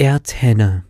Erdhenne.